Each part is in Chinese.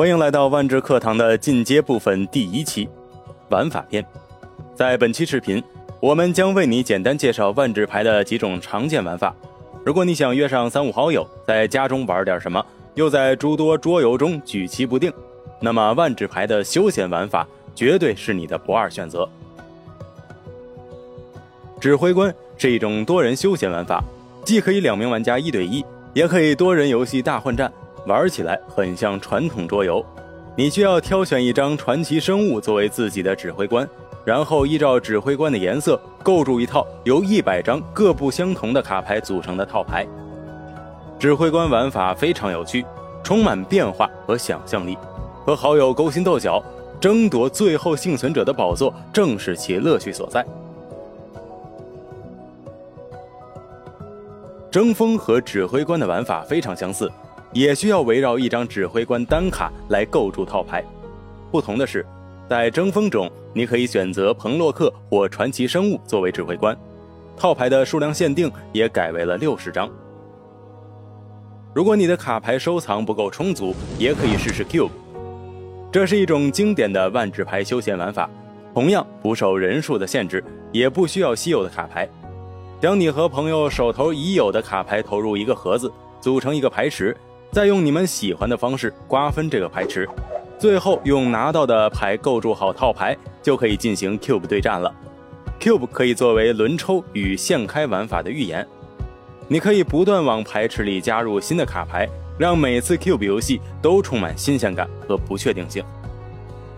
欢迎来到万智课堂的进阶部分第一期，玩法篇。在本期视频，我们将为你简单介绍万智牌的几种常见玩法。如果你想约上三五好友，在家中玩点什么，又在诸多桌游中举棋不定，那么万智牌的休闲玩法绝对是你的不二选择。指挥官是一种多人休闲玩法，既可以两名玩家一对一，也可以多人游戏大混战。玩起来很像传统桌游，你需要挑选一张传奇生物作为自己的指挥官，然后依照指挥官的颜色构筑一套由一百张各不相同的卡牌组成的套牌。指挥官玩法非常有趣，充满变化和想象力，和好友勾心斗角，争夺最后幸存者的宝座，正是其乐趣所在。争锋和指挥官的玩法非常相似。也需要围绕一张指挥官单卡来构筑套牌。不同的是，在争锋中，你可以选择彭洛克或传奇生物作为指挥官，套牌的数量限定也改为了六十张。如果你的卡牌收藏不够充足，也可以试试 Cube，这是一种经典的万智牌休闲玩法，同样不受人数的限制，也不需要稀有的卡牌。将你和朋友手头已有的卡牌投入一个盒子，组成一个牌池。再用你们喜欢的方式瓜分这个牌池，最后用拿到的牌构筑好套牌，就可以进行 cube 对战了。cube 可以作为轮抽与现开玩法的预言，你可以不断往牌池里加入新的卡牌，让每次 cube 游戏都充满新鲜感和不确定性。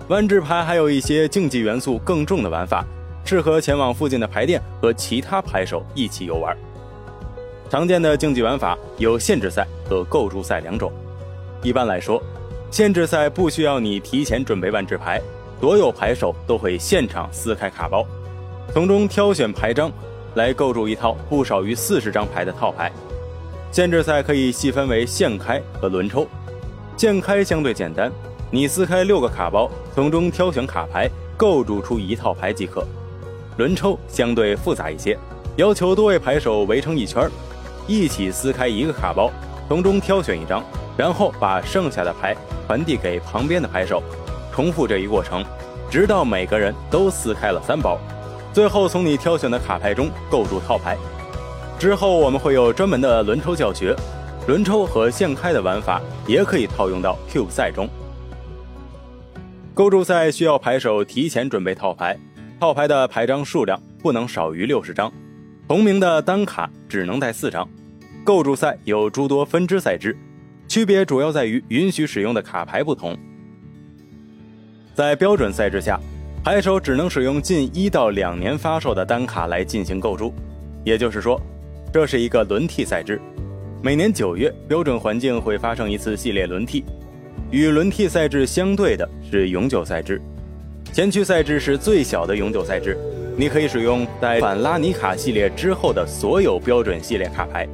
万智牌还有一些竞技元素更重的玩法，适合前往附近的牌店和其他牌手一起游玩。常见的竞技玩法有限制赛和构筑赛两种。一般来说，限制赛不需要你提前准备万智牌，所有牌手都会现场撕开卡包，从中挑选牌张，来构筑一套不少于四十张牌的套牌。限制赛可以细分为现开和轮抽。现开相对简单，你撕开六个卡包，从中挑选卡牌，构筑出一套牌即可。轮抽相对复杂一些，要求多位牌手围成一圈。一起撕开一个卡包，从中挑选一张，然后把剩下的牌传递给旁边的牌手，重复这一过程，直到每个人都撕开了三包，最后从你挑选的卡牌中构筑套牌。之后我们会有专门的轮抽教学，轮抽和现开的玩法也可以套用到 Cube 赛中。构筑赛需要牌手提前准备套牌，套牌的牌张数量不能少于六十张。同名的单卡只能带四张，构筑赛有诸多分支赛制，区别主要在于允许使用的卡牌不同。在标准赛制下，牌手只能使用近一到两年发售的单卡来进行构筑，也就是说，这是一个轮替赛制。每年九月，标准环境会发生一次系列轮替，与轮替赛制相对的是永久赛制。前驱赛制是最小的永久赛制。你可以使用在反拉尼卡系列之后的所有标准系列卡牌。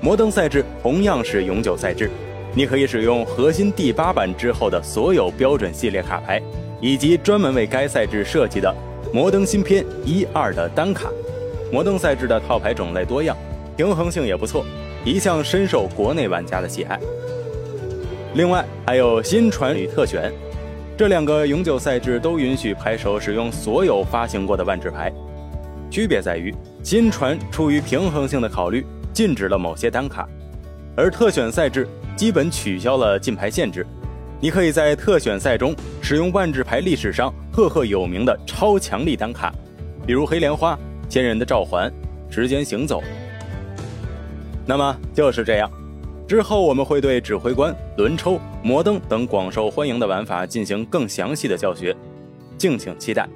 摩登赛制同样是永久赛制，你可以使用核心第八版之后的所有标准系列卡牌，以及专门为该赛制设计的摩登新篇一二的单卡。摩登赛制的套牌种类多样，平衡性也不错，一向深受国内玩家的喜爱。另外还有新传与特选。这两个永久赛制都允许牌手使用所有发行过的万智牌，区别在于新传出于平衡性的考虑禁止了某些单卡，而特选赛制基本取消了禁牌限制。你可以在特选赛中使用万智牌历史上赫赫有名的超强力单卡，比如黑莲花、仙人的召唤、时间行走。那么就是这样。之后我们会对指挥官、轮抽、摩登等广受欢迎的玩法进行更详细的教学，敬请期待。